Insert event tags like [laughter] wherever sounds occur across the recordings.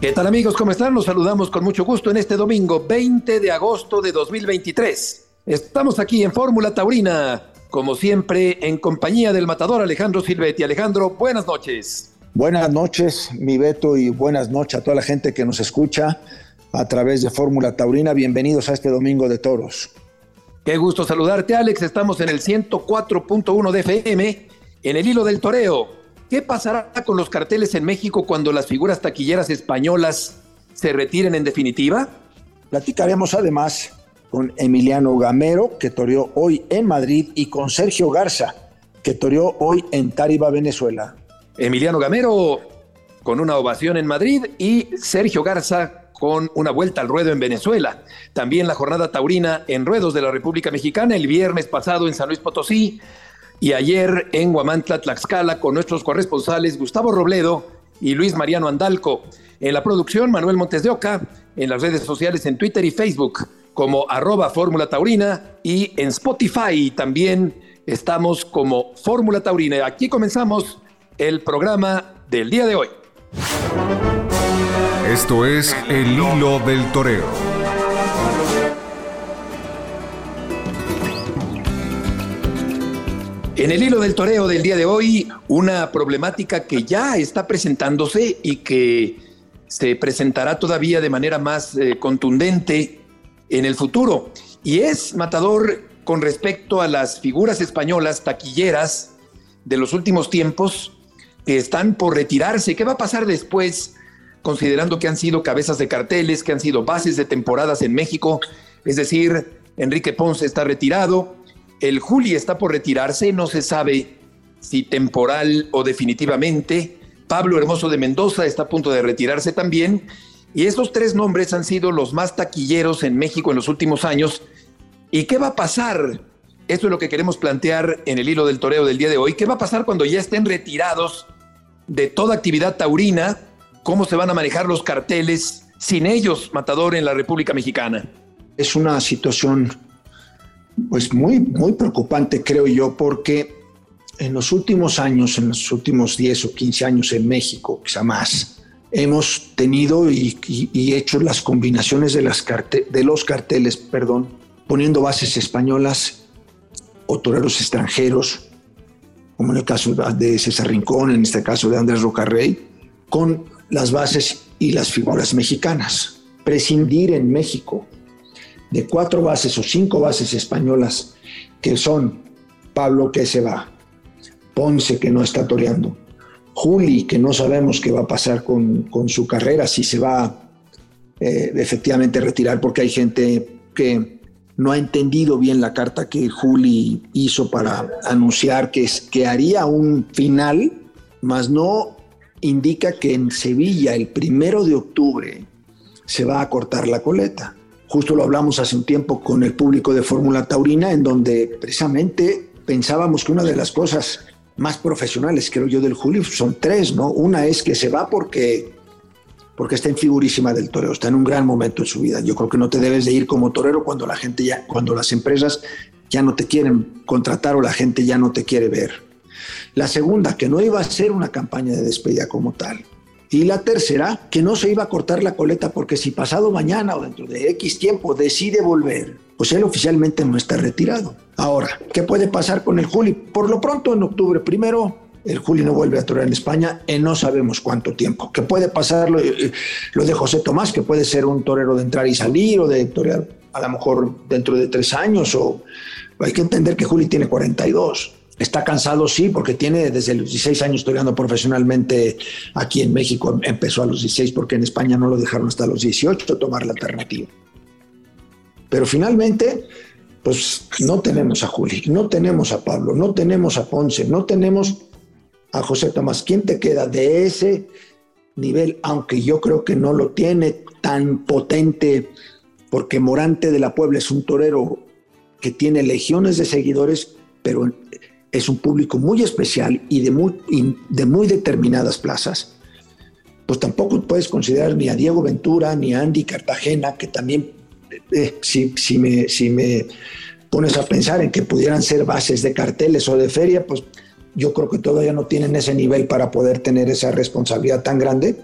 ¿Qué tal amigos? ¿Cómo están? Los saludamos con mucho gusto en este domingo 20 de agosto de 2023. Estamos aquí en Fórmula Taurina, como siempre, en compañía del matador Alejandro Silvetti. Alejandro, buenas noches. Buenas noches, mi Beto, y buenas noches a toda la gente que nos escucha a través de Fórmula Taurina. Bienvenidos a este domingo de toros. Qué gusto saludarte, Alex. Estamos en el 104.1 de FM, en el hilo del toreo ¿Qué pasará con los carteles en México cuando las figuras taquilleras españolas se retiren en definitiva? Platicaremos además con Emiliano Gamero, que toreó hoy en Madrid, y con Sergio Garza, que toreó hoy en Tariba, Venezuela. Emiliano Gamero con una ovación en Madrid y Sergio Garza con una vuelta al ruedo en Venezuela. También la jornada taurina en ruedos de la República Mexicana el viernes pasado en San Luis Potosí y ayer en Huamantla, Tlaxcala, con nuestros corresponsales Gustavo Robledo y Luis Mariano Andalco. En la producción, Manuel Montes de Oca, en las redes sociales en Twitter y Facebook como arroba Fórmula Taurina y en Spotify también estamos como Fórmula Taurina. Aquí comenzamos el programa del día de hoy. Esto es El Hilo del Toreo. En el hilo del toreo del día de hoy, una problemática que ya está presentándose y que se presentará todavía de manera más eh, contundente en el futuro. Y es matador con respecto a las figuras españolas taquilleras de los últimos tiempos que están por retirarse. ¿Qué va a pasar después, considerando que han sido cabezas de carteles, que han sido bases de temporadas en México? Es decir, Enrique Ponce está retirado, el Juli está por retirarse, no se sabe si temporal o definitivamente. Pablo Hermoso de Mendoza está a punto de retirarse también. Y estos tres nombres han sido los más taquilleros en México en los últimos años. ¿Y qué va a pasar? Esto es lo que queremos plantear en el hilo del toreo del día de hoy. ¿Qué va a pasar cuando ya estén retirados de toda actividad taurina? ¿Cómo se van a manejar los carteles sin ellos, Matador, en la República Mexicana? Es una situación pues muy, muy preocupante, creo yo, porque en los últimos años, en los últimos 10 o 15 años en México, quizá más, hemos tenido y, hecho las combinaciones de, los carteles, perdón, poniendo bases españolas o toreros extranjeros, como en el caso de César Rincón, en este caso de Andrés Rocarrey, con las bases y las figuras mexicanas. Prescindir en México de cuatro bases o cinco bases españolas que son Pablo que se va, Ponce que no está toreando, Juli que no sabemos qué va a pasar con, su carrera, si se va eh, efectivamente a retirar porque hay gente que no ha entendido bien la carta que Juli hizo para anunciar que, que haría un final, mas no indica que en Sevilla el primero de octubre se va a cortar la coleta. Justo lo hablamos hace un tiempo con el público de Fórmula Taurina, en donde precisamente pensábamos que una de las cosas más profesionales, creo yo, del Julio son tres, ¿no? Una es que se va porque, porque está en figurísima del toreo, está en un gran momento en su vida. Yo creo que no te debes de ir como torero cuando la gente ya, cuando las empresas ya no te quieren contratar o la gente ya no te quiere ver. La segunda, que no iba a ser una campaña de despedida como tal. Y la tercera, que no se iba a cortar la coleta porque si pasado mañana o dentro de X tiempo decide volver, pues él oficialmente no está retirado. Ahora, ¿qué puede pasar con el Juli? Por lo pronto en octubre primero, el Juli no vuelve a torear en España en no sabemos cuánto tiempo. ¿Qué puede pasar lo, eh, lo, de José Tomás, que puede ser un torero de entrar y salir o de torear a lo mejor dentro de tres años o hay que entender que Juli tiene 42. Está cansado, sí, porque tiene desde los 16 años estudiando profesionalmente aquí en México. Empezó a los 16 porque en España no lo dejaron hasta los 18 tomar la alternativa. Pero finalmente, pues no tenemos a Juli, no tenemos a Pablo, no tenemos a Ponce, no tenemos a José Tomás. ¿Quién te queda de ese nivel? Aunque yo creo que no lo tiene tan potente porque Morante de la Puebla es un torero que tiene legiones de seguidores, pero es un público muy especial y de muy, de muy determinadas plazas, pues tampoco puedes considerar ni a Diego Ventura ni a Andy Cartagena, que también, eh, si, si, me, si me pones a pensar en que pudieran ser bases de carteles o de feria, pues yo creo que todavía no tienen ese nivel para poder tener esa responsabilidad tan grande.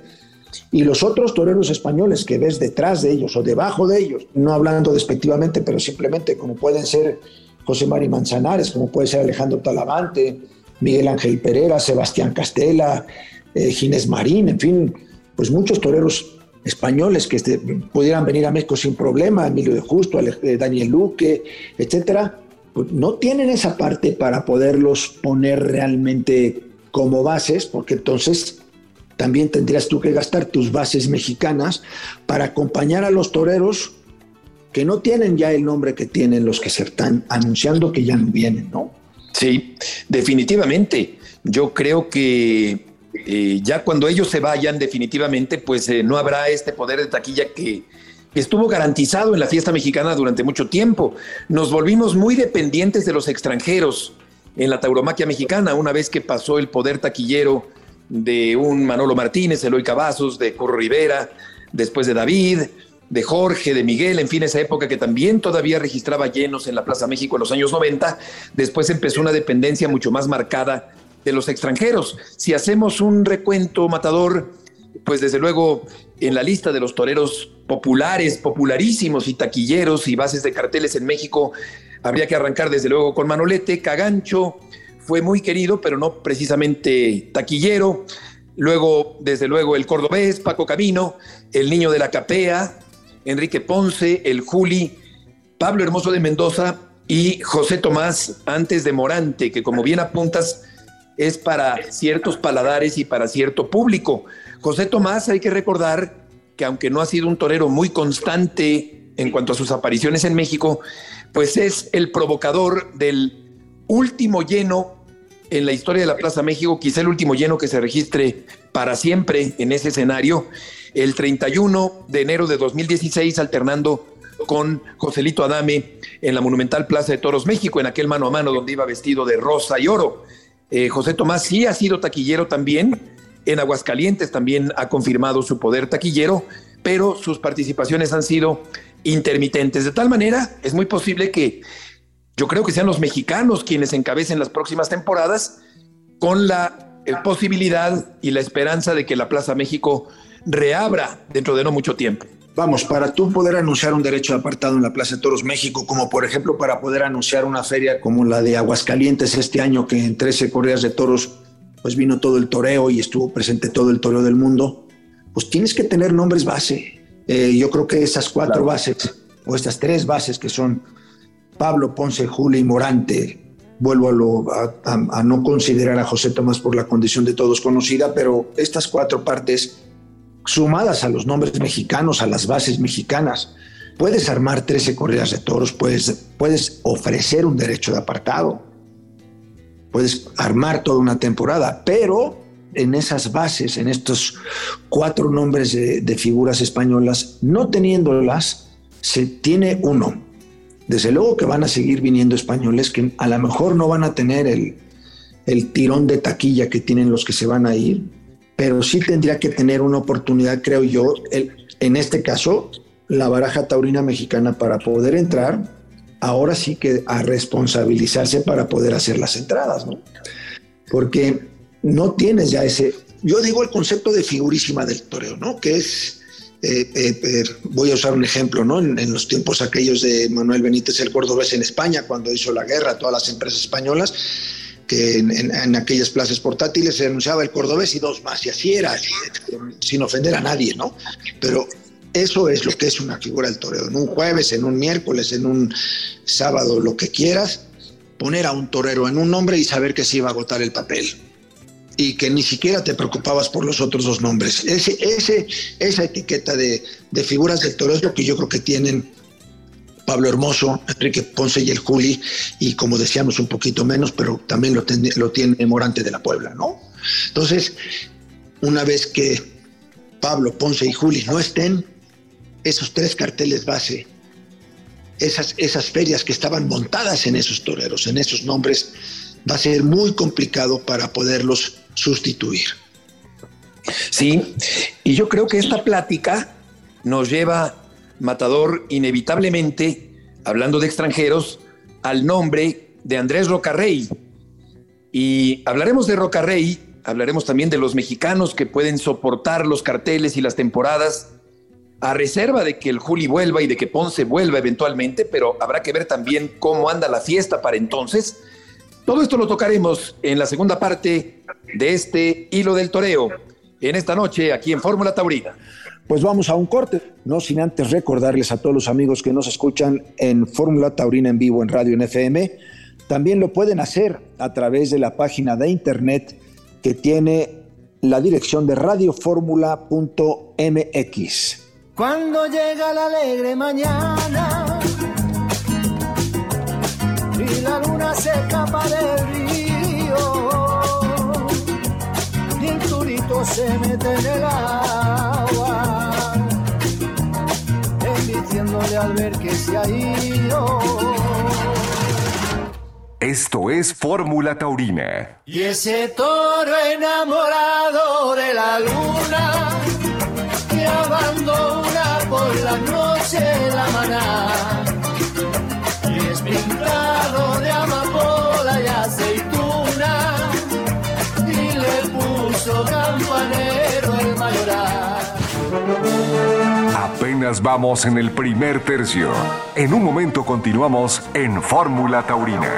Y los otros toreros españoles que ves detrás de ellos o debajo de ellos, no hablando despectivamente, pero simplemente como pueden ser José Mari Manzanares, como puede ser Alejandro Talavante, Miguel Ángel Pereira, Sebastián Castela, eh, Ginés Marín, en fin, pues muchos toreros españoles que este, pudieran venir a México sin problema, Emilio de Justo, eh, Daniel Luque, etcétera, pues no tienen esa parte para poderlos poner realmente como bases, porque entonces también tendrías tú que gastar tus bases mexicanas para acompañar a los toreros que no tienen ya el nombre que tienen los que se están anunciando que ya no vienen, ¿no? Sí, definitivamente. Yo creo que eh, ya cuando ellos se vayan definitivamente, pues eh, no habrá este poder de taquilla que, estuvo garantizado en la fiesta mexicana durante mucho tiempo. Nos volvimos muy dependientes de los extranjeros en la tauromaquia mexicana una vez que pasó el poder taquillero de un Manolo Martínez, Eloy Cavazos, de Corro Rivera, después de David, de Jorge, de Miguel, en fin, esa época que también todavía registraba llenos en la Plaza México en los años 90, después empezó una dependencia mucho más marcada de los extranjeros. Si hacemos un recuento matador, pues desde luego en la lista de los toreros populares, popularísimos y taquilleros y bases de carteles en México, habría que arrancar desde luego con Manolete, Cagancho, fue muy querido, pero no precisamente taquillero. Luego, desde luego, el cordobés, Paco Camino, el niño de la capea, Enrique Ponce, el Juli, Pablo Hermoso de Mendoza y José Tomás antes de Morante, que como bien apuntas, es para ciertos paladares y para cierto público. José Tomás, hay que recordar que aunque no ha sido un torero muy constante en cuanto a sus apariciones en México, pues es el provocador del último lleno en la historia de la Plaza México, quizá el último lleno que se registre para siempre en ese escenario, el 31 de enero de 2016, alternando con Joselito Adame en la monumental Plaza de Toros México, en aquel mano a mano donde iba vestido de rosa y oro. Eh, José Tomás sí ha sido taquillero también, en Aguascalientes también ha confirmado su poder taquillero, pero sus participaciones han sido intermitentes. De tal manera, es muy posible que yo creo que sean los mexicanos quienes encabecen las próximas temporadas con la eh, posibilidad y la esperanza de que la Plaza México reabra dentro de no mucho tiempo. Vamos, para tú poder anunciar un derecho de apartado en la Plaza de Toros México, como por ejemplo para poder anunciar una feria como la de Aguascalientes este año, que en 13 corridas de toros, pues vino todo el toreo y estuvo presente todo el toreo del mundo, pues tienes que tener nombres base. Eh, yo creo que esas cuatro bases, o estas tres bases que son Pablo, Ponce, Julio y Morante, vuelvo a, a no considerar a José Tomás por la condición de todos conocida, pero estas cuatro partes sumadas a los nombres mexicanos, a las bases mexicanas. Puedes armar 13 corridas de toros, puedes, puedes ofrecer un derecho de apartado, puedes armar toda una temporada, pero en esas bases, en estos cuatro nombres de, figuras españolas, no teniéndolas, se tiene uno. Desde luego que van a seguir viniendo españoles que a lo mejor no van a tener el, el tirón de taquilla que tienen los que se van a ir, pero sí tendría que tener una oportunidad, creo yo, en este caso, la baraja taurina mexicana para poder entrar, ahora sí que a responsabilizarse para poder hacer las entradas, ¿no? Porque no tienes ya ese, yo digo el concepto de figurísima del toreo, ¿no? Que es, eh, eh, voy a usar un ejemplo, ¿no? En, en, los tiempos aquellos de Manuel Benítez el Cordobés en España, cuando hizo la guerra a todas las empresas españolas, que en, aquellas plazas portátiles se anunciaba el cordobés y dos más, y así era, sin ofender a nadie, ¿no? Pero eso es lo que es una figura del toreo. En un jueves, en un miércoles, en un sábado, lo que quieras, poner a un torero en un nombre y saber que se iba a agotar el papel. Y que ni siquiera te preocupabas por los otros dos nombres. Ese, ese, esa etiqueta de, de figuras del toreo es lo que yo creo que tienen Pablo Hermoso, Enrique Ponce y el Juli, y como decíamos un poquito menos, pero también lo, lo tiene Morante de la Puebla, ¿no? Entonces, una vez que Pablo, Ponce y Juli no estén, esos tres carteles base esas, esas ferias que estaban montadas en esos toreros, en esos nombres, va a ser muy complicado para poderlos sustituir. Sí, y yo creo que esta plática nos lleva, Matador, inevitablemente, hablando de extranjeros, al nombre de Andrés Rocarrey. Y hablaremos de Rocarrey, hablaremos también de los mexicanos que pueden soportar los carteles y las temporadas a reserva de que el Juli vuelva y de que Ponce vuelva eventualmente, pero habrá que ver también cómo anda la fiesta para entonces. Todo esto lo tocaremos en la segunda parte de este hilo del toreo, en esta noche aquí en Fórmula Taurina. Pues vamos a un corte, no sin antes recordarles a todos los amigos que nos escuchan en Fórmula Taurina en vivo en Radio NFM, también lo pueden hacer a través de la página de internet que tiene la dirección de radioformula.mx. Cuando llega la alegre mañana y la luna se escapa del río y el turito se mete en el agua, enviciándole al ver que se ha ido. Esto es Fórmula Taurina. Y ese toro enamorado de la luna que abandona por la noche la maná puso campanero el mayoral. Apenas vamos en el primer tercio. En un momento continuamos en Fórmula Taurina.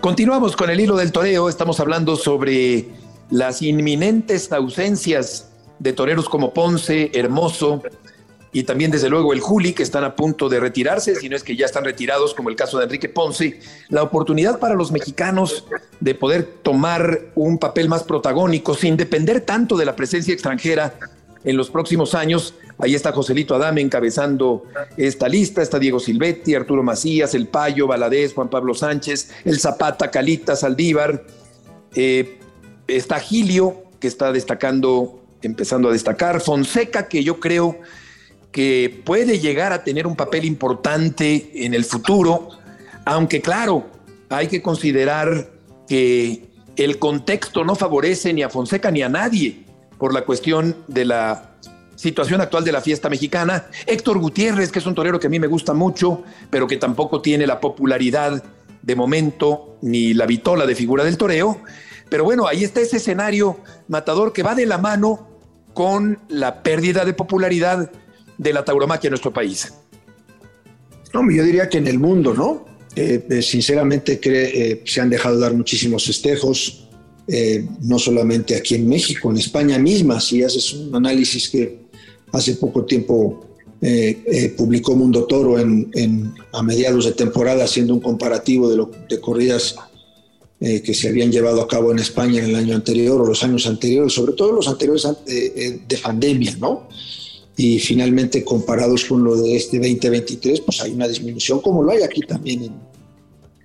Continuamos con el hilo del toreo. Estamos hablando sobre las inminentes ausencias de toreros como Ponce, Hermoso y también desde luego el Juli, que están a punto de retirarse, si no es que ya están retirados, como el caso de Enrique Ponce. La oportunidad para los mexicanos de poder tomar un papel más protagónico sin depender tanto de la presencia extranjera en los próximos años. Ahí está Joselito Adame encabezando esta lista, está Diego Silvetti, Arturo Macías, El Payo, Valadez, Juan Pablo Sánchez, El Zapata, Calita, Saldívar, eh, está Gilio, que está destacando, empezando a destacar, Fonseca, que yo creo que puede llegar a tener un papel importante en el futuro, aunque claro, hay que considerar que el contexto no favorece ni a Fonseca ni a nadie por la cuestión de la situación actual de la fiesta mexicana. Héctor Gutiérrez, que es un torero que a mí me gusta mucho, pero que tampoco tiene la popularidad de momento ni la vitola de figura del toreo. Pero bueno, ahí está ese escenario matador que va de la mano con la pérdida de popularidad de la tauromaquia en nuestro país. No, yo diría que en el mundo, ¿no? Eh, eh, sinceramente eh, se han dejado dar muchísimos festejos, no solamente aquí en México, en España misma, si haces un análisis que hace poco tiempo publicó Mundo Toro en, a mediados de temporada haciendo un comparativo de, lo, de corridas que se habían llevado a cabo en España en el año anterior o los años anteriores, sobre todo los anteriores de pandemia, ¿no? Y finalmente comparados con lo de este 2023, pues hay una disminución como lo hay aquí también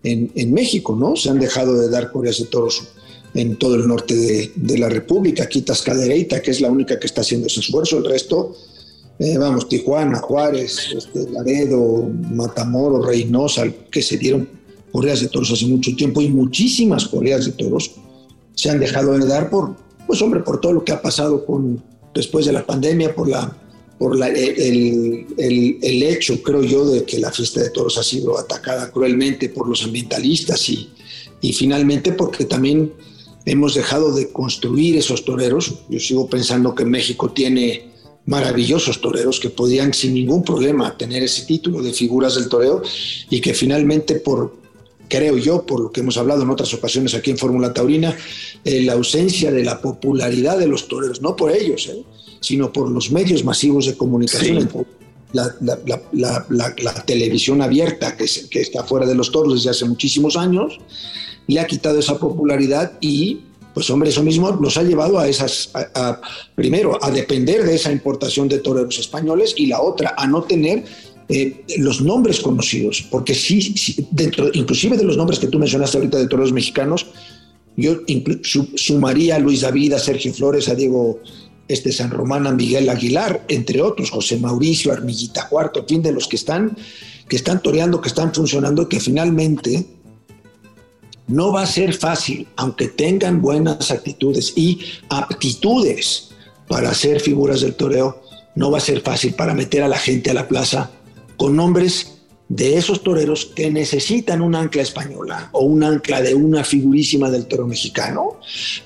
en, en, México, ¿no? Se han dejado de dar corridas de toros en todo el norte de, de la República, aquí Tascadereita, que es la única que está haciendo ese esfuerzo, el resto, eh, vamos, Tijuana, Juárez, este, Laredo, Matamoros, Reynosa, que se dieron corridas de toros hace mucho tiempo y muchísimas corridas de toros se han dejado de dar por, pues hombre, por todo lo que ha pasado con, después de la pandemia, por la por el, el, hecho, creo yo, de que la fiesta de toros ha sido atacada cruelmente por los ambientalistas y, y finalmente porque también hemos dejado de construir esos toreros. Yo sigo pensando que México tiene maravillosos toreros que podían sin ningún problema tener ese título de figuras del toreo y que finalmente por, creo yo, por lo que hemos hablado en otras ocasiones aquí en Fórmula Taurina, eh, la ausencia de la popularidad de los toreros, no por ellos, eh, sino por los medios masivos de comunicación, la, la, televisión abierta que, que, está fuera de los toros desde hace muchísimos años, le ha quitado esa popularidad y, pues hombre, eso mismo nos ha llevado a esas, primero, a depender de esa importación de toreros españoles y la otra, a no tener eh, los nombres conocidos, porque sí, dentro inclusive de los nombres que tú mencionaste ahorita de toreros mexicanos, Yo sumaría a Luis David, a Sergio Flores, a Diego este San Román, a Miguel Aguilar, entre otros, José Mauricio, Armillita Cuarto, fin de los que están, que están toreando, que están funcionando, que finalmente no va a ser fácil, aunque tengan buenas actitudes y aptitudes para ser figuras del toreo, no va a ser fácil para meter a la gente a la plaza con nombres de esos toreros que necesitan un ancla española o un ancla de una figurísima del toro mexicano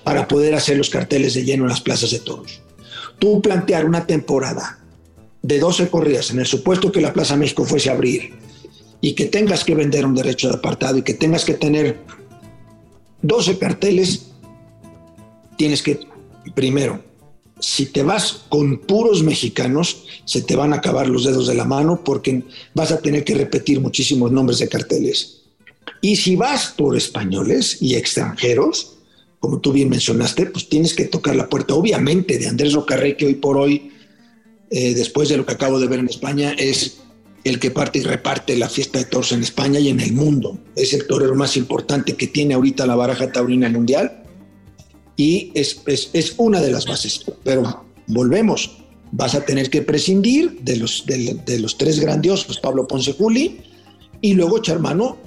para poder hacer los carteles de lleno en las plazas de toros. Tú plantear una temporada de 12 corridas en el supuesto que la Plaza México fuese a abrir y que tengas que vender un derecho de apartado y que tengas que tener 12 carteles, tienes que, primero, si te vas con puros mexicanos, se te van a acabar los dedos de la mano porque vas a tener que repetir muchísimos nombres de carteles. Y si vas por españoles y extranjeros, como tú bien mencionaste, pues tienes que tocar la puerta, obviamente, de Andrés Rocarrey, que hoy por hoy, eh, después de lo que acabo de ver en España, es el que parte y reparte la fiesta de toros en España y en el mundo. Es el torero más importante que tiene ahorita la baraja taurina mundial y es, es, una de las bases. Pero volvemos, vas a tener que prescindir de los, de, los tres grandiosos, Pablo Ponce Juli, y luego echar mano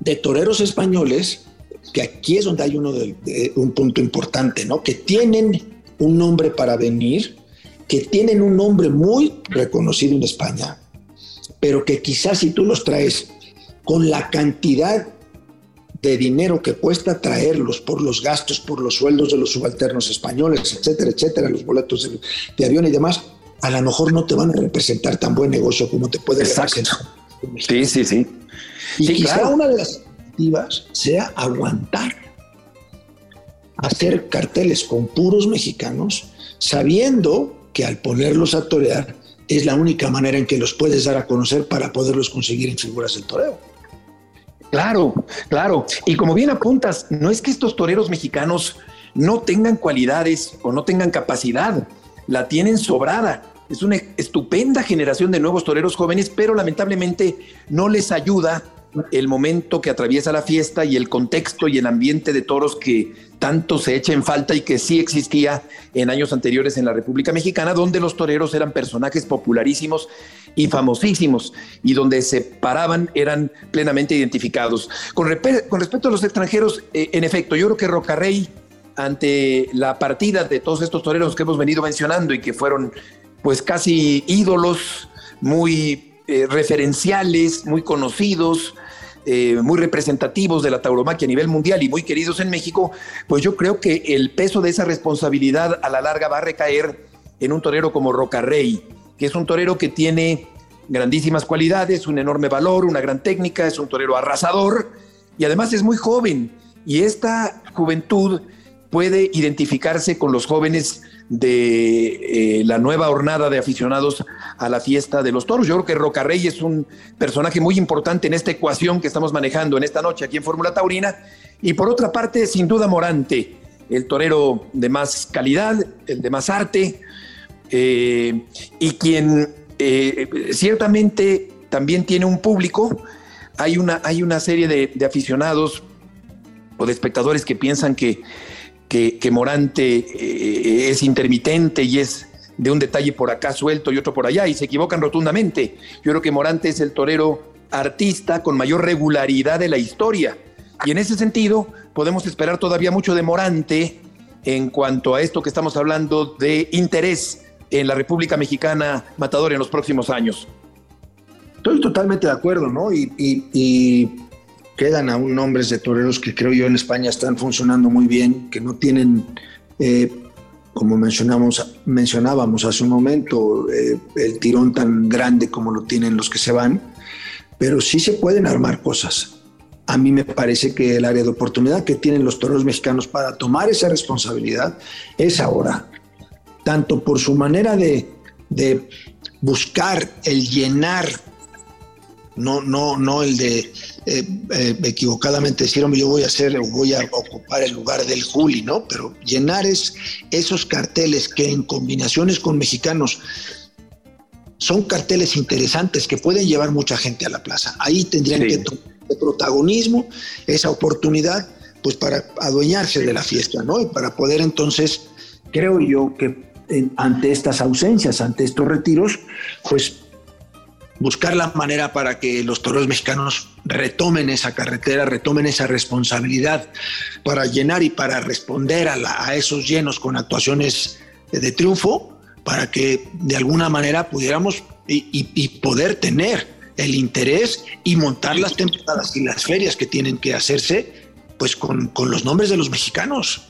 de toreros españoles, que aquí es donde hay uno de, un punto importante, ¿no? Que tienen un nombre para venir, que tienen un nombre muy reconocido en España, pero que quizás si tú los traes con la cantidad de dinero que cuesta traerlos por los gastos, por los sueldos de los subalternos españoles, etcétera, etcétera, los boletos de, avión y demás, a lo mejor no te van a representar tan buen negocio como te puede representar. Sí, sí, sí. Y quizá una de las activas sea aguantar, hacer carteles con puros mexicanos, sabiendo que al ponerlos a torear es la única manera en que los puedes dar a conocer para poderlos conseguir en figuras del toreo. Claro, claro. Y como bien apuntas, no es que estos toreros mexicanos no tengan cualidades o no tengan capacidad, la tienen sobrada. Es una estupenda generación de nuevos toreros jóvenes, pero lamentablemente no les ayuda el momento que atraviesa la fiesta y el contexto y el ambiente de toros que tanto se echa en falta y que sí existía en años anteriores en la República Mexicana, donde los toreros eran personajes popularísimos y famosísimos y donde se paraban eran plenamente identificados. Con, respecto a los extranjeros, eh, en efecto, yo creo que Rocarrey, ante la partida de todos estos toreros que hemos venido mencionando y que fueron pues casi ídolos, muy eh, referenciales, muy conocidos, eh, muy representativos de la tauromaquia a nivel mundial y muy queridos en México, pues yo creo que el peso de esa responsabilidad a la larga va a recaer en un torero como Rocarrey, que es un torero que tiene grandísimas cualidades, un enorme valor, una gran técnica, es un torero arrasador y además es muy joven. Y esta juventud puede identificarse con los jóvenes de eh, la nueva hornada de aficionados a la fiesta de los toros. Yo creo que Rocarrey es un personaje muy importante en esta ecuación que estamos manejando en esta noche aquí en Fórmula Taurina. Y por otra parte, sin duda Morante, el torero de más calidad, el de más arte, eh, y quien eh, ciertamente también tiene un público. Hay una, hay una serie de aficionados o de espectadores que piensan que que, Morante eh, es intermitente y es de un detalle por acá suelto y otro por allá, y se equivocan rotundamente. Yo creo que Morante es el torero artista con mayor regularidad de la historia. Y en ese sentido, podemos esperar todavía mucho de Morante en cuanto a esto que estamos hablando de interés en la República Mexicana Matador en los próximos años. Estoy totalmente de acuerdo, ¿no? y quedan aún nombres de toreros que creo yo en España están funcionando muy bien, que no tienen, eh, como mencionábamos hace un momento, eh, el tirón tan grande como lo tienen los que se van, pero sí se pueden armar cosas. A mí me parece que el área de oportunidad que tienen los toreros mexicanos para tomar esa responsabilidad es ahora, tanto por su manera de buscar el llenar no, no, no el de eh, eh, equivocadamente decir, hombre, yo voy a hacer, voy a ocupar el lugar del Juli, ¿no? Pero llenar es, esos carteles que en combinaciones con mexicanos son carteles interesantes que pueden llevar mucha gente a la plaza. Ahí tendrían que tomar el protagonismo, esa oportunidad, pues para adueñarse de la fiesta, ¿no? Y para poder entonces, creo yo que ante estas ausencias, ante estos retiros, pues buscar la manera para que los toreros mexicanos retomen esa carretera, retomen esa responsabilidad para llenar y para responder a, esos llenos con actuaciones de triunfo, para que de alguna manera pudiéramos y, poder tener el interés y montar las temporadas y las ferias que tienen que hacerse pues con, con los nombres de los mexicanos.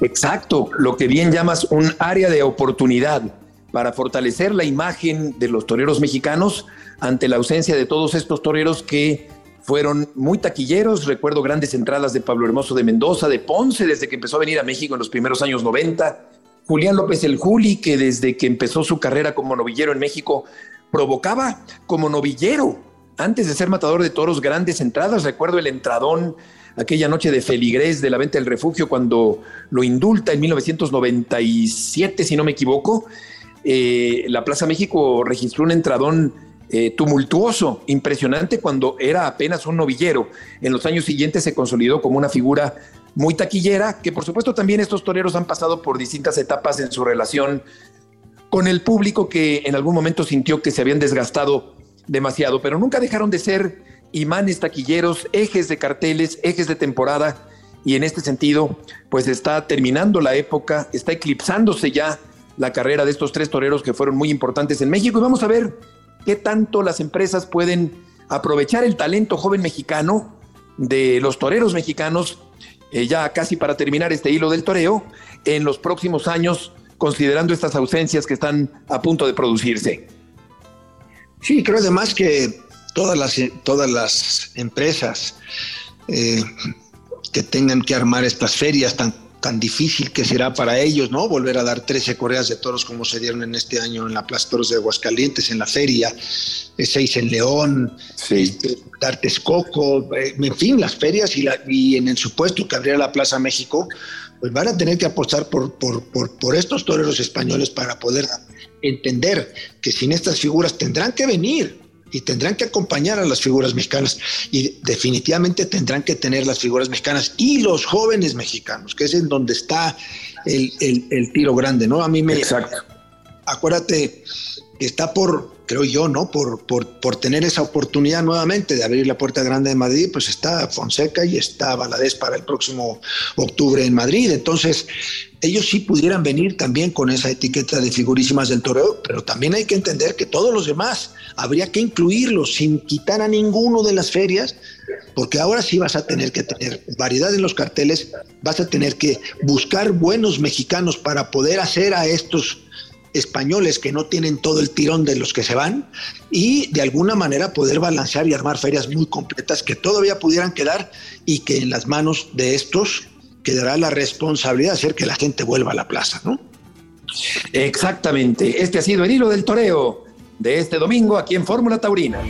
Exacto, lo que bien llamas un área de oportunidad para fortalecer la imagen de los toreros mexicanos ante la ausencia de todos estos toreros que fueron muy taquilleros. Recuerdo grandes entradas de Pablo Hermoso de Mendoza, de Ponce, desde que empezó a venir a México en los primeros años 90. Julián López el Juli, que desde que empezó su carrera como novillero en México, provocaba como novillero, antes de ser matador de toros, grandes entradas. Recuerdo el entradón aquella noche de Feligrés de la venta del refugio cuando lo indulta en 1997, si no me equivoco, eh, la Plaza México registró un entradón eh, tumultuoso, impresionante cuando era apenas un novillero. En los años siguientes se consolidó como una figura muy taquillera, que por supuesto también estos toreros han pasado por distintas etapas en su relación con el público que en algún momento sintió que se habían desgastado demasiado, pero nunca dejaron de ser imanes taquilleros, ejes de carteles, ejes de temporada, y en este sentido, pues está terminando la época, está eclipsándose ya la carrera de estos tres toreros que fueron muy importantes en México y vamos a ver qué tanto las empresas pueden aprovechar el talento joven mexicano de los toreros mexicanos, eh, ya casi para terminar este hilo del toreo, en los próximos años, considerando estas ausencias que están a punto de producirse. Sí, creo además que todas las, todas las empresas eh, que tengan que armar estas ferias tan tan difícil que será para ellos, ¿no? Volver a dar 13 correas de toros como se dieron en este año en la Plaza Toros de Aguascalientes, en la feria, eh, seis en León, sí. este, dar Texcoco, eh, en fin, las ferias y, la, y en el supuesto que abriera la Plaza México, pues van a tener que apostar por, por, por, por estos toreros españoles para poder entender que sin estas figuras tendrán que venir, y tendrán que acompañar a las figuras mexicanas y definitivamente tendrán que tener las figuras mexicanas y los jóvenes mexicanos, que es en donde está el, tiro grande, ¿no? A mí me... Exacto. Acuérdate está por, creo yo, ¿no? Por, por, por, tener esa oportunidad nuevamente de abrir la puerta grande de Madrid, pues está Fonseca y está Valadez para el próximo octubre en Madrid. Entonces, ellos sí pudieran venir también con esa etiqueta de figurísimas del toreo, pero también hay que entender que todos los demás habría que incluirlos sin quitar a ninguno de las ferias, porque ahora sí vas a tener que tener variedad en los carteles, vas a tener que buscar buenos mexicanos para poder hacer a estos españoles que no tienen todo el tirón de los que se van y de alguna manera poder balancear y armar ferias muy completas que todavía pudieran quedar y que en las manos de estos quedará la responsabilidad de hacer que la gente vuelva a la plaza, ¿no? Exactamente. Este ha sido el hilo del toreo de este domingo aquí en Fórmula Taurina.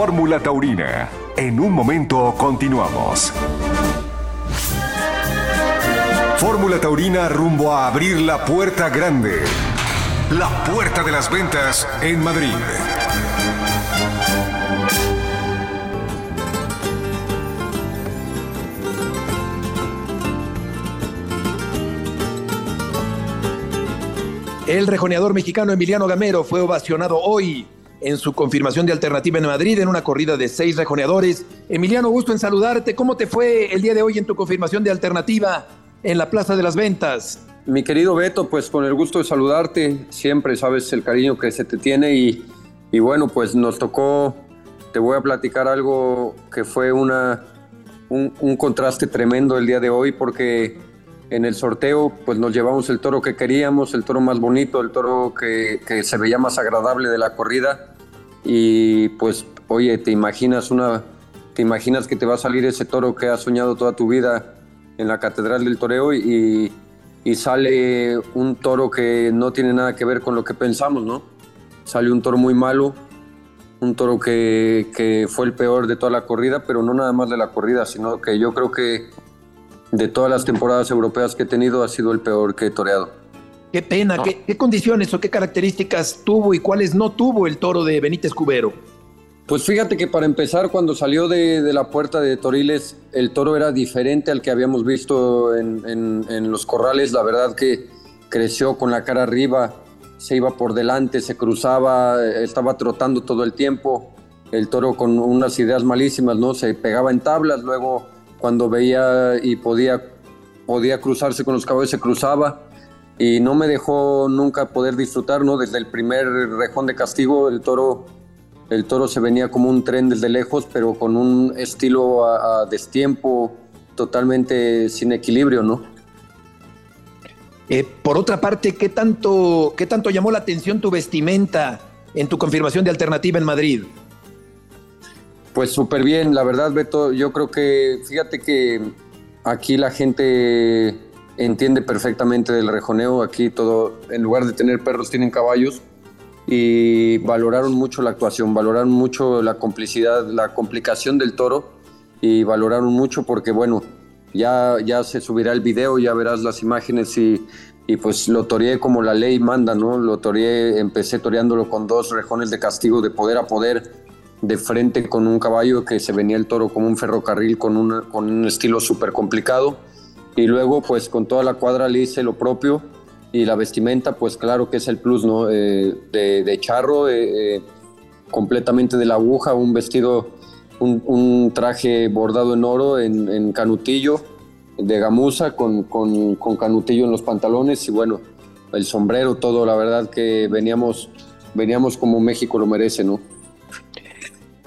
Fórmula Taurina en un momento continuamos. Fórmula Taurina rumbo a abrir la puerta grande. La puerta de las ventas en Madrid. El rejoneador mexicano Emiliano Gamero fue ovacionado hoy en su confirmación de alternativa en Madrid en una corrida de seis rejoneadores. Emiliano, gusto en saludarte. ¿Cómo te fue el día de hoy en tu confirmación de alternativa en la Plaza de las Ventas? Mi querido Beto, pues con el gusto de saludarte, siempre sabes el cariño que se te tiene y, bueno, pues nos tocó, te voy a platicar algo que fue una, un, un contraste tremendo el día de hoy porque en el sorteo pues nos llevamos el toro que queríamos, el toro más bonito, el toro que, que, se veía más agradable de la corrida y pues oye, te imaginas una te imaginas que te va a salir ese toro que has soñado toda tu vida en la Catedral del Toreo y, y sale un toro que no tiene nada que ver con lo que pensamos, ¿no? Sale un toro muy malo, un toro que, que fue el peor de toda la corrida, pero no nada más de la corrida, sino que yo creo que de todas las temporadas europeas que he tenido ha sido el peor que he toreado. Qué pena, ¿Qué, qué condiciones o qué características tuvo y cuáles no tuvo el toro de Benítez Cubero. Pues fíjate que para empezar, cuando salió de, de la puerta de Toriles, el toro era diferente al que habíamos visto en, en- en los corrales. La verdad que creció con la cara arriba, se iba por delante, se cruzaba, estaba trotando todo el tiempo. El toro con unas ideas malísimas, ¿no? Se pegaba en tablas, luego cuando veía y podía, podía cruzarse con los caballos, se cruzaba. Y no me dejó nunca poder disfrutar, ¿no? Desde el primer rejón de castigo, el toro el toro se venía como un tren desde lejos, pero con un estilo a, destiempo totalmente sin equilibrio, ¿no? Eh, por otra parte, ¿qué tanto, ¿qué tanto llamó la atención tu vestimenta en tu confirmación de alternativa en Madrid? Pues súper bien, la verdad, Beto. Yo creo que, fíjate que aquí la gente entiende perfectamente del rejoneo. Aquí todo, en lugar de tener perros, tienen caballos. Y valoraron mucho la actuación, valoraron mucho la complicidad, la complicación del toro. Y valoraron mucho porque, bueno, ya, ya se subirá el video, ya verás las imágenes y, y pues lo toreé como la ley manda, ¿no? Lo toreé, empecé toreándolo con dos rejones de castigo de poder a poder de frente con un caballo que se venía el toro como un ferrocarril con, una- con un estilo súper complicado. Y luego, pues con toda la cuadra le hice lo propio y la vestimenta, pues claro que es el plus, ¿no? Eh, de, de charro, eh, eh, completamente de la aguja, un vestido, un, un traje bordado en oro, en, en canutillo, de gamuza, con, con, con canutillo en los pantalones y bueno, el sombrero, todo, la verdad que veníamos, veníamos como México lo merece, ¿no?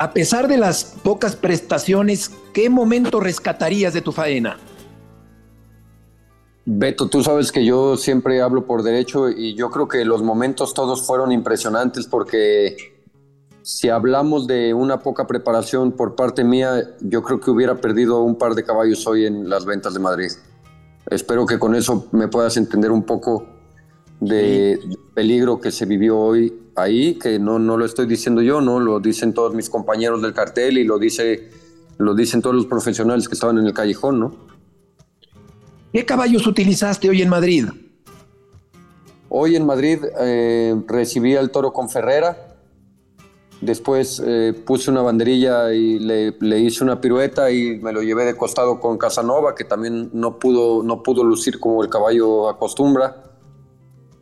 A pesar de las pocas prestaciones, ¿qué momento rescatarías de tu faena? Beto, tú sabes que yo siempre hablo por derecho y yo creo que los momentos todos fueron impresionantes porque si hablamos de una poca preparación por parte mía, yo creo que hubiera perdido un par de caballos hoy en las ventas de Madrid. Espero que con eso me puedas entender un poco de peligro que se vivió hoy ahí, que no, no lo estoy diciendo yo, no lo dicen todos mis compañeros del cartel y lo dice lo dicen todos los profesionales que estaban en el callejón, ¿no? ¿Qué caballos utilizaste hoy en Madrid? Hoy en Madrid eh, recibí al toro con Ferrera. Después eh, puse una banderilla y le, le hice una pirueta y me lo llevé de costado con Casanova, que también no pudo, no pudo lucir como el caballo acostumbra.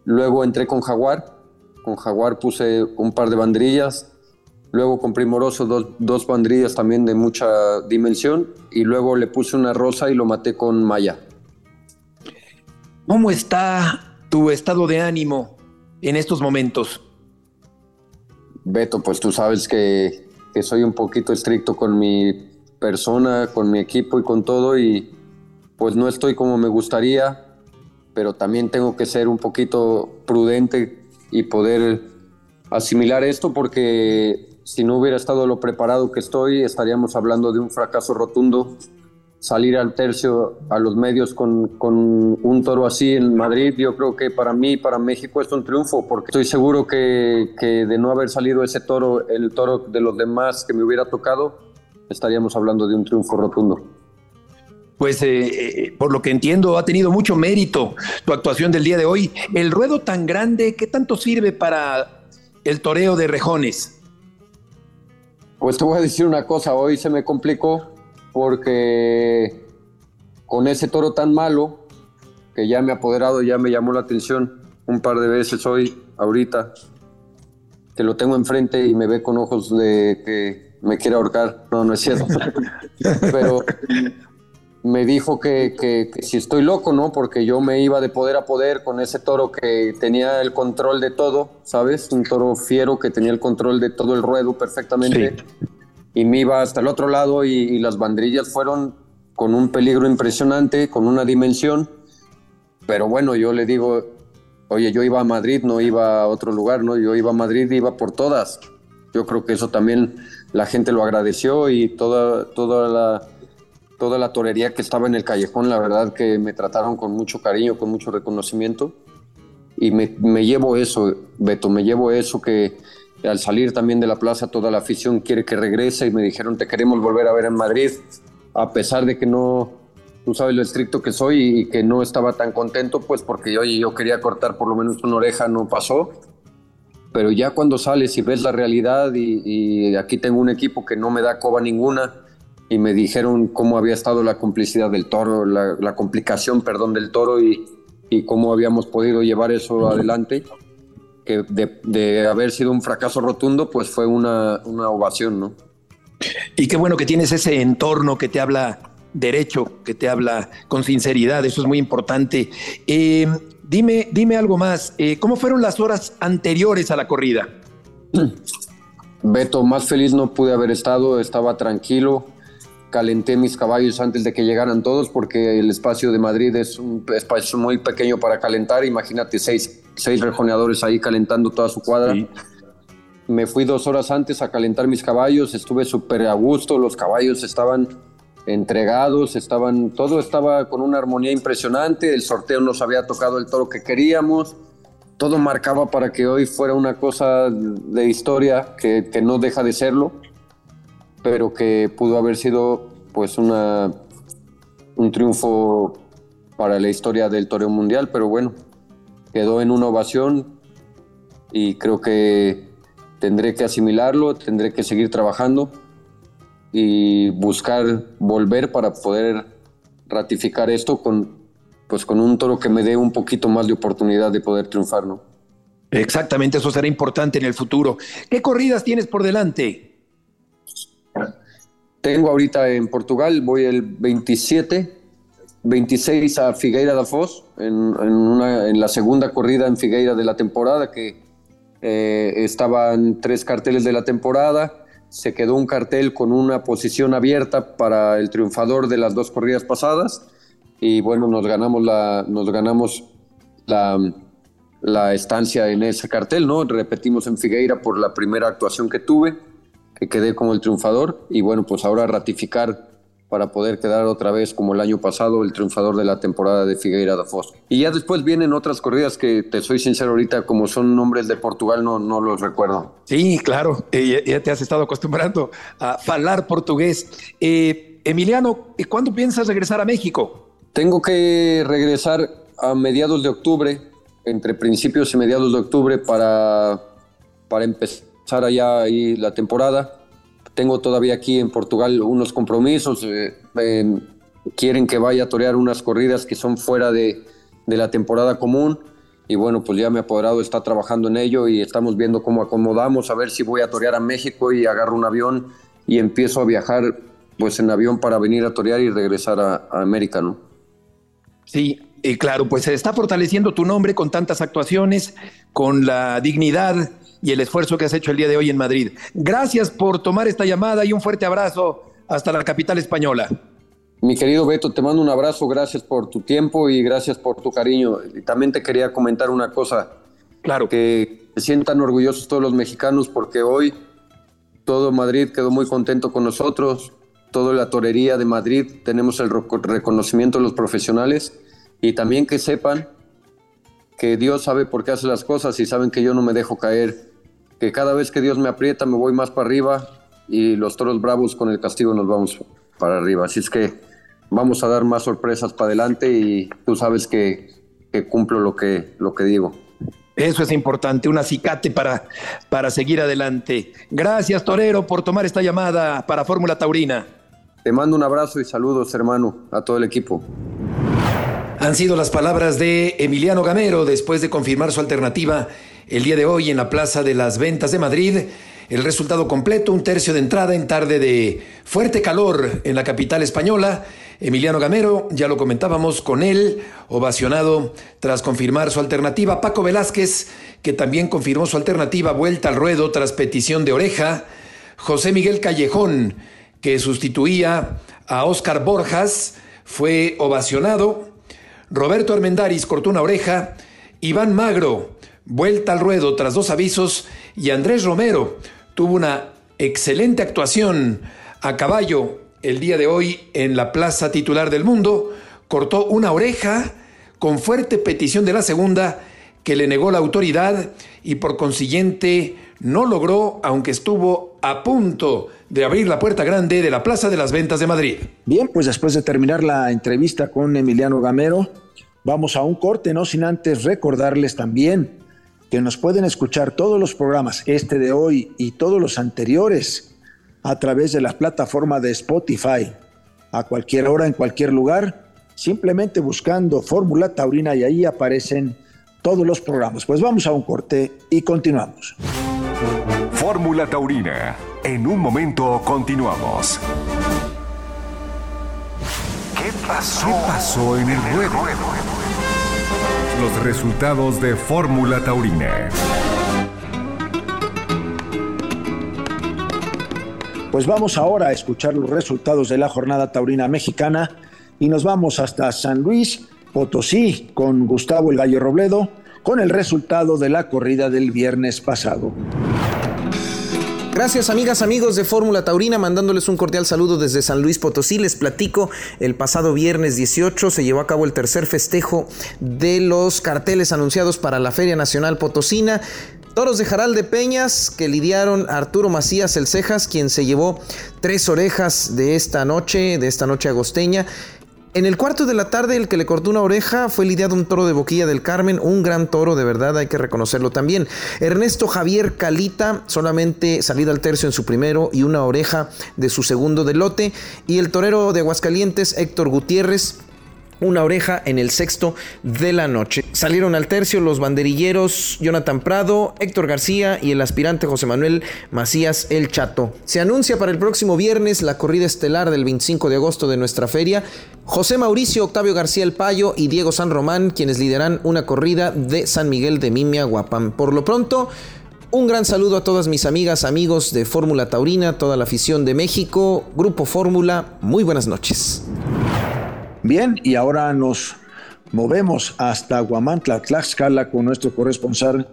Luego entré con Jaguar. Con Jaguar puse un par de banderillas. Luego con Primoroso dos, dos banderillas también de mucha dimensión. Y luego le puse una rosa y lo maté con Maya. ¿Cómo está tu estado de ánimo en estos momentos? Beto, pues tú sabes que, que soy un poquito estricto con mi persona, con mi equipo y con todo y pues no estoy como me gustaría, pero también tengo que ser un poquito prudente y poder asimilar esto porque si no hubiera estado lo preparado que estoy, estaríamos hablando de un fracaso rotundo. Salir al tercio a los medios con, con un toro así en Madrid, yo creo que para mí, para México es un triunfo, porque estoy seguro que, que de no haber salido ese toro, el toro de los demás que me hubiera tocado, estaríamos hablando de un triunfo rotundo. Pues eh, eh, por lo que entiendo ha tenido mucho mérito tu actuación del día de hoy. El ruedo tan grande, ¿qué tanto sirve para el toreo de rejones? Pues te voy a decir una cosa, hoy se me complicó porque con ese toro tan malo, que ya me ha apoderado, ya me llamó la atención un par de veces hoy, ahorita, que lo tengo enfrente y me ve con ojos de que me quiere ahorcar. No, no es cierto. [laughs] Pero me dijo que, que- que si estoy loco, ¿no? Porque yo me iba de poder a poder con ese toro que tenía el control de todo, ¿sabes? Un toro fiero que tenía el control de todo el ruedo perfectamente. Y me iba hasta el otro lado y, y las banderillas fueron con un peligro impresionante, con una dimensión. Pero bueno, yo le digo, oye, yo iba a Madrid, no iba a otro lugar, ¿no? Yo iba a Madrid, iba por todas. Yo creo que eso también la gente lo agradeció y toda, toda la, toda la torería que estaba en el callejón, la verdad que me trataron con mucho cariño, con mucho reconocimiento. Y me, me llevo eso, Beto, me llevo eso que al salir también de la plaza toda la afición quiere que regrese y me dijeron te queremos volver a ver en Madrid, a pesar de que no, tú sabes lo estricto que soy y que no estaba tan contento, pues porque yo, yo quería cortar por lo menos una oreja, no pasó. Pero ya cuando sales y ves la realidad y, y aquí tengo un equipo que no me da coba ninguna y me dijeron cómo había estado la complicidad del toro, la, la complicación, perdón, del toro y, y cómo habíamos podido llevar eso adelante, que de, de haber sido un fracaso rotundo, pues fue una, una ovación, ¿no? Y qué bueno que tienes ese entorno que te habla derecho, que te habla con sinceridad, eso es muy importante. Eh, dime, dime algo más, eh, ¿cómo fueron las horas anteriores a la corrida? Beto, más feliz no pude haber estado, estaba tranquilo, calenté mis caballos antes de que llegaran todos porque el espacio de Madrid es un espacio muy pequeño para calentar, imagínate seis, seis rejoneadores ahí calentando toda su cuadra. Sí. Me fui dos horas antes a calentar mis caballos, estuve súper a gusto, los caballos estaban entregados, estaban, todo estaba con una armonía impresionante, el sorteo nos había tocado el toro que queríamos, todo marcaba para que hoy fuera una cosa de historia que, que no deja de serlo, pero que pudo haber sido pues una, un triunfo para la historia del toreo mundial, pero bueno, quedó en una ovación y creo que tendré que asimilarlo, tendré que seguir trabajando y buscar volver para poder ratificar esto con, pues con un toro que me dé un poquito más de oportunidad de poder triunfar, ¿no? Exactamente, eso será importante en el futuro. ¿Qué corridas tienes por delante? Tengo ahorita en Portugal, voy el 27, 26 a Figueira da Foz, en, una, en la segunda corrida en Figueira de la temporada, que eh, estaban tres carteles de la temporada, se quedó un cartel con una posición abierta para el triunfador de las dos corridas pasadas. Y bueno, nos ganamos la, nos ganamos la, la estancia en ese cartel, ¿no? Repetimos en Figueira por la primera actuación que tuve, que quedé como el triunfador y bueno, pues ahora ratificar para poder quedar otra vez como el año pasado el triunfador de la temporada de Figueira da Foz. Y ya después vienen otras corridas que te soy sincero ahorita, como son nombres de Portugal, no, no los recuerdo. Sí, claro, eh, ya te has estado acostumbrando a hablar portugués. Eh, Emiliano, ¿cuándo piensas regresar a México? Tengo que regresar a mediados de octubre, entre principios y mediados de octubre, para, para empezar allá ahí la temporada tengo todavía aquí en Portugal unos compromisos. Eh, quieren que vaya a torear unas corridas que son fuera de, de, la temporada común. Y bueno, pues ya mi apoderado está trabajando en ello y estamos viendo cómo acomodamos, a ver si voy a torear a México y agarro un avión y empiezo a viajar pues en avión para venir a torear y regresar a, a América, ¿no? Sí, y claro, pues se está fortaleciendo tu nombre con tantas actuaciones, con la dignidad y el esfuerzo que has hecho el día de hoy en Madrid. Gracias por tomar esta llamada y un fuerte abrazo hasta la capital española. Mi querido Beto, te mando un abrazo, gracias por tu tiempo y gracias por tu cariño. Y también te quería comentar una cosa. Claro. Que se sientan orgullosos todos los mexicanos porque hoy todo Madrid quedó muy contento con nosotros, toda la torería de Madrid, tenemos el reconocimiento de los profesionales y también que sepan que Dios sabe por qué hace las cosas y saben que yo no me dejo caer que cada vez que Dios me aprieta me voy más para arriba y los toros bravos con el castigo nos vamos para arriba. Así es que vamos a dar más sorpresas para adelante y tú sabes que, que cumplo lo que, lo que digo. Eso es importante, un acicate para, para seguir adelante. Gracias, Torero, por tomar esta llamada para Fórmula Taurina. Te mando un abrazo y saludos, hermano, a todo el equipo. Han sido las palabras de Emiliano Gamero después de confirmar su alternativa el día de hoy en la Plaza de las Ventas de Madrid. El resultado completo, un tercio de entrada en tarde de fuerte calor en la capital española. Emiliano Gamero, ya lo comentábamos con él, ovacionado tras confirmar su alternativa. Paco Velázquez, que también confirmó su alternativa, vuelta al ruedo tras petición de oreja. José Miguel Callejón, que sustituía a Óscar Borjas, fue ovacionado. Roberto Armendaris cortó una oreja. Iván Magro, vuelta al ruedo tras dos avisos. Y Andrés Romero tuvo una excelente actuación a caballo el día de hoy en la plaza titular del mundo, cortó una oreja con fuerte petición de la segunda que le negó la autoridad y por consiguiente no logró, aunque estuvo a punto de abrir la puerta grande de la Plaza de las Ventas de Madrid. Bien, pues después de terminar la entrevista con Emiliano Gamero, vamos a un corte, no sin antes recordarles también que nos pueden escuchar todos los programas, este de hoy y todos los anteriores, a través de la plataforma de Spotify, a cualquier hora, en cualquier lugar, simplemente buscando Fórmula Taurina y ahí aparecen todos los programas. Pues vamos a un corte y continuamos. Fórmula Taurina. En un momento continuamos. ¿Qué pasó? ¿Qué pasó en el ruedo? Los resultados de Fórmula Taurina. Pues vamos ahora a escuchar los resultados de la jornada taurina mexicana y nos vamos hasta San Luis Potosí con Gustavo El Gallo Robledo con el resultado de la corrida del viernes pasado. Gracias amigas, amigos de Fórmula Taurina, mandándoles un cordial saludo desde San Luis Potosí. Les platico, el pasado viernes 18 se llevó a cabo el tercer festejo de los carteles anunciados para la Feria Nacional Potosina. Toros de Jaral de Peñas que lidiaron Arturo Macías el Cejas, quien se llevó tres orejas de esta noche, de esta noche agosteña. En el cuarto de la tarde, el que le cortó una oreja fue lidiado un toro de Boquilla del Carmen, un gran toro, de verdad, hay que reconocerlo también. Ernesto Javier Calita, solamente salida al tercio en su primero y una oreja de su segundo de lote. Y el torero de Aguascalientes, Héctor Gutiérrez, una oreja en el sexto de la noche. Salieron al tercio los banderilleros Jonathan Prado, Héctor García y el aspirante José Manuel Macías El Chato. Se anuncia para el próximo viernes la corrida estelar del 25 de agosto de nuestra feria. José Mauricio, Octavio García El Payo y Diego San Román, quienes lideran una corrida de San Miguel de Mimia Guapam. Por lo pronto, un gran saludo a todas mis amigas, amigos de Fórmula Taurina, toda la afición de México, Grupo Fórmula, muy buenas noches. Bien, y ahora nos movemos hasta Guamantla, Tlaxcala, con nuestro corresponsal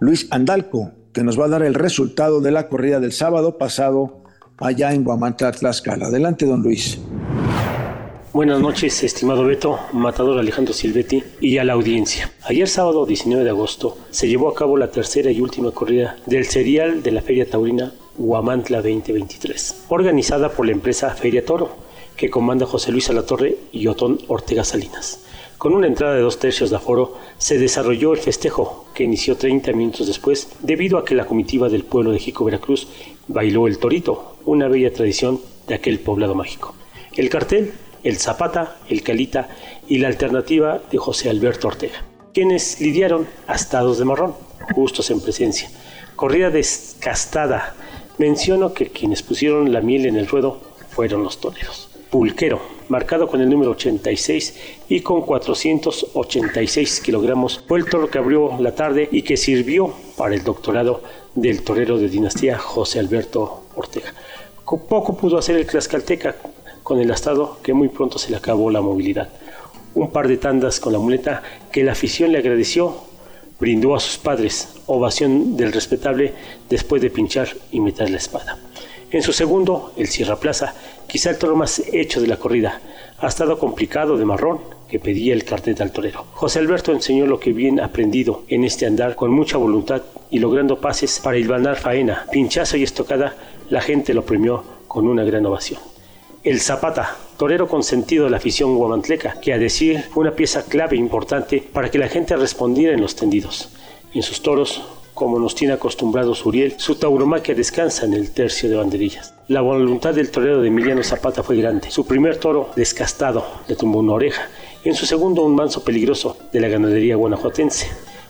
Luis Andalco, que nos va a dar el resultado de la corrida del sábado pasado allá en Guamantla, Tlaxcala. Adelante, don Luis. Buenas noches, estimado Beto, matador Alejandro Silvetti y a la audiencia. Ayer sábado 19 de agosto se llevó a cabo la tercera y última corrida del serial de la Feria Taurina Guamantla 2023, organizada por la empresa Feria Toro que comanda José Luis Alatorre y Otón Ortega Salinas. Con una entrada de dos tercios de aforo, se desarrolló el festejo, que inició 30 minutos después, debido a que la comitiva del pueblo de Jico Veracruz bailó el torito, una bella tradición de aquel poblado mágico. El cartel, el zapata, el calita y la alternativa de José Alberto Ortega, quienes lidiaron astados de marrón, justos en presencia. Corrida descastada. Menciono que quienes pusieron la miel en el ruedo fueron los toreros. Pulquero, marcado con el número 86 y con 486 kilogramos, fue el toro que abrió la tarde y que sirvió para el doctorado del torero de dinastía José Alberto Ortega. Poco pudo hacer el Tlaxcalteca con el astado que muy pronto se le acabó la movilidad. Un par de tandas con la muleta que la afición le agradeció, brindó a sus padres ovación del respetable después de pinchar y meter la espada. En su segundo, el Sierra Plaza, quizá el toro más hecho de la corrida, ha estado complicado de marrón que pedía el cartel al torero. José Alberto enseñó lo que bien aprendido en este andar con mucha voluntad y logrando pases para hilvanar faena, pinchazo y estocada, la gente lo premió con una gran ovación. El Zapata, torero consentido de la afición guamantleca, que a decir fue una pieza clave importante para que la gente respondiera en los tendidos. En sus toros como nos tiene acostumbrados Uriel, su tauromaquia descansa en el tercio de banderillas. La voluntad del torero de Emiliano Zapata fue grande. Su primer toro, descastado, le tumbó una oreja. En su segundo, un manso peligroso de la ganadería guanajuatense.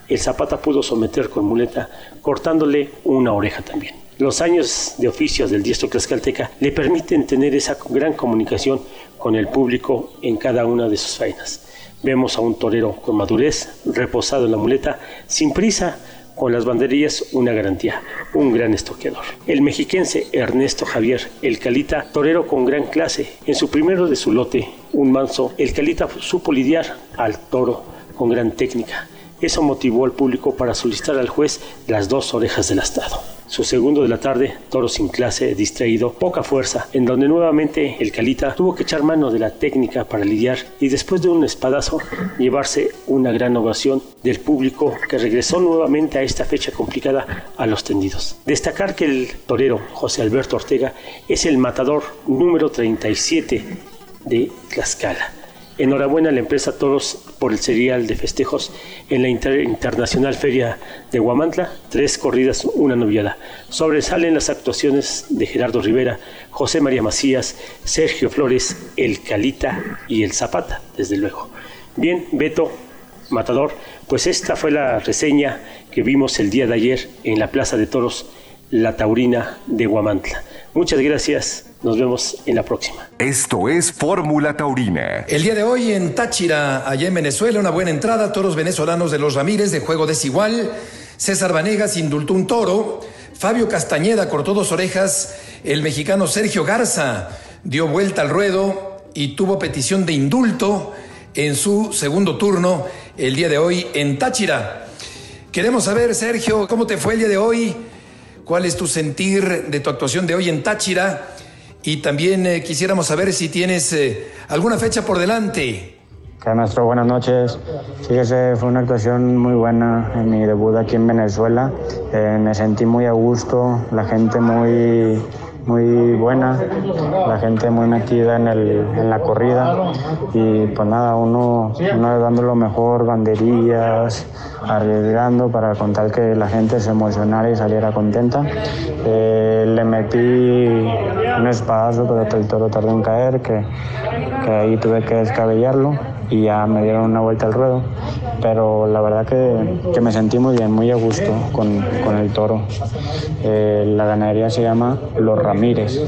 El Zapata pudo someter con muleta, cortándole una oreja también. Los años de oficios del diestro tlaxcalteca le permiten tener esa gran comunicación con el público en cada una de sus faenas. Vemos a un torero con madurez, reposado en la muleta, sin prisa, con las banderillas una garantía, un gran estoqueador. El mexiquense Ernesto Javier, el Calita, torero con gran clase, en su primero de su lote, un manso, el Calita supo lidiar al toro con gran técnica. Eso motivó al público para solicitar al juez las dos orejas del astado. Su segundo de la tarde, toro sin clase, distraído, poca fuerza, en donde nuevamente el Calita tuvo que echar mano de la técnica para lidiar y después de un espadazo llevarse una gran ovación del público que regresó nuevamente a esta fecha complicada a los tendidos. Destacar que el torero José Alberto Ortega es el matador número 37 de Tlaxcala. Enhorabuena a la empresa Toros por el serial de festejos en la Internacional Feria de Huamantla, tres corridas, una noviada. Sobresalen las actuaciones de Gerardo Rivera, José María Macías, Sergio Flores, El Calita y El Zapata, desde luego. Bien, Beto, Matador, pues esta fue la reseña que vimos el día de ayer en la Plaza de Toros La Taurina de Huamantla. Muchas gracias. Nos vemos en la próxima. Esto es Fórmula Taurina. El día de hoy en Táchira, allá en Venezuela, una buena entrada. Toros venezolanos de los Ramírez de juego desigual. César Vanegas indultó un toro. Fabio Castañeda cortó dos orejas. El mexicano Sergio Garza dio vuelta al ruedo y tuvo petición de indulto en su segundo turno el día de hoy en Táchira. Queremos saber, Sergio, cómo te fue el día de hoy. ¿Cuál es tu sentir de tu actuación de hoy en Táchira? Y también eh, quisiéramos saber si tienes eh, alguna fecha por delante. Maestro, buenas noches. Fíjese, fue una actuación muy buena en mi debut aquí en Venezuela. Eh, me sentí muy a gusto, la gente muy muy buena, la gente muy metida en, el, en la corrida y pues nada, uno, uno dando lo mejor, banderillas, arriesgando para contar que la gente se emocionara y saliera contenta. Eh, le metí un espadazo, pero el toro tardó en caer, que, que ahí tuve que descabellarlo y ya me dieron una vuelta al ruedo. Pero la verdad que, que me sentí muy bien, muy a gusto con, con el toro. Eh, la ganadería se llama Los Ramírez,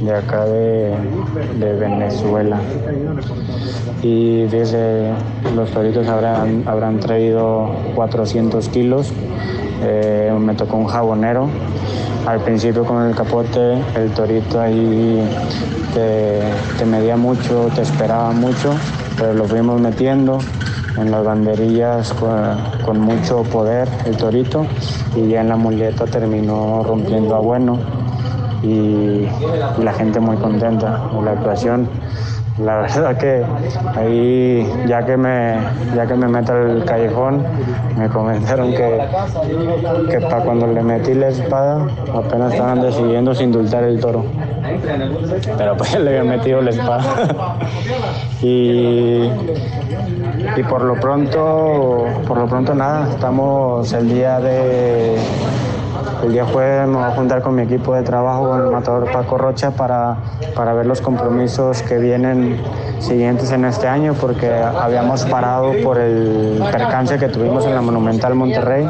de acá de, de Venezuela. Y desde los toritos habrán, habrán traído 400 kilos. Eh, me tocó un jabonero. Al principio con el capote, el torito ahí te, te medía mucho, te esperaba mucho pero lo fuimos metiendo en las banderillas con, mucho poder el torito y ya en la muleta terminó rompiendo a bueno y la gente muy contenta con la actuación. La verdad que ahí, ya que me, ya que me meto al callejón, me comentaron que, que para cuando le metí la espada apenas estaban decidiendo si indultar el toro. Pero pues [laughs] le había metido la espada. [laughs] y, y por lo pronto, por lo pronto nada, estamos el día de el día jueves me voy a juntar con mi equipo de trabajo, con el matador Paco Rocha, para, para ver los compromisos que vienen siguientes en este año, porque habíamos parado por el percance que tuvimos en la Monumental Monterrey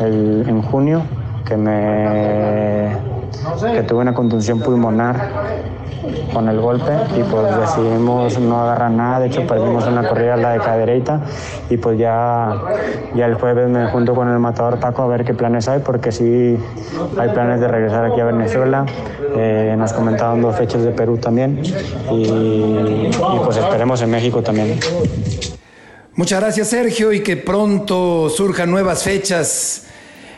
el, en junio, que, me, que tuve una contunción pulmonar con el golpe y pues decidimos no agarrar nada, de hecho perdimos una corrida la de cadereita y pues ya, ya el jueves me junto con el matador Paco a ver qué planes hay porque sí hay planes de regresar aquí a Venezuela, eh, nos comentaron dos fechas de Perú también y, y pues esperemos en México también. Muchas gracias Sergio y que pronto surjan nuevas fechas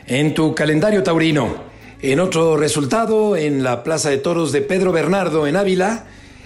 en tu calendario taurino. En otro resultado, en la Plaza de Toros de Pedro Bernardo en Ávila,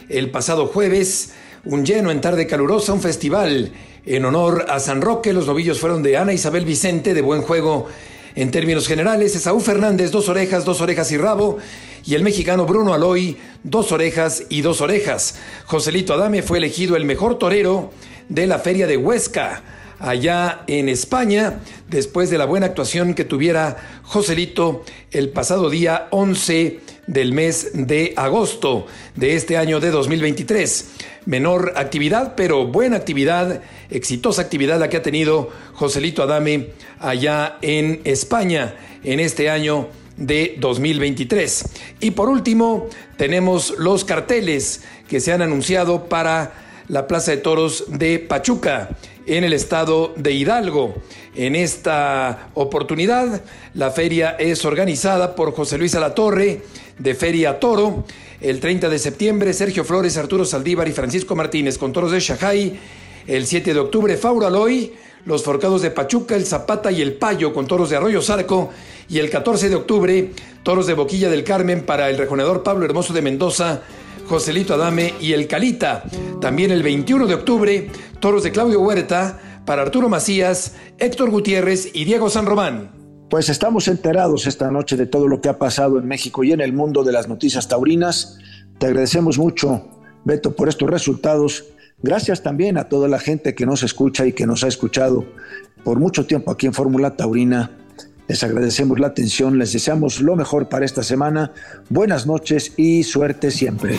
el pasado jueves, un lleno en tarde calurosa, un festival en honor a San Roque. Los novillos fueron de Ana Isabel Vicente, de buen juego en términos generales. Esaú Fernández, dos orejas, dos orejas y rabo. Y el mexicano Bruno Aloy, dos orejas y dos orejas. Joselito Adame fue elegido el mejor torero de la Feria de Huesca allá en España, después de la buena actuación que tuviera Joselito el pasado día 11 del mes de agosto de este año de 2023. Menor actividad, pero buena actividad, exitosa actividad la que ha tenido Joselito Adame allá en España en este año de 2023. Y por último, tenemos los carteles que se han anunciado para la Plaza de Toros de Pachuca en el estado de Hidalgo. En esta oportunidad, la feria es organizada por José Luis Alatorre de Feria Toro. El 30 de septiembre, Sergio Flores, Arturo Saldívar y Francisco Martínez con toros de Shajay. El 7 de octubre, Faura Loy los Forcados de Pachuca, el Zapata y el Payo con toros de Arroyo Zarco. Y el 14 de octubre, toros de Boquilla del Carmen para el rejonador Pablo Hermoso de Mendoza, Joselito Adame y el Calita. También el 21 de octubre, toros de Claudio Huerta para Arturo Macías, Héctor Gutiérrez y Diego San Román. Pues estamos enterados esta noche de todo lo que ha pasado en México y en el mundo de las noticias taurinas. Te agradecemos mucho, Beto, por estos resultados. Gracias también a toda la gente que nos escucha y que nos ha escuchado por mucho tiempo aquí en Fórmula Taurina. Les agradecemos la atención, les deseamos lo mejor para esta semana. Buenas noches y suerte siempre.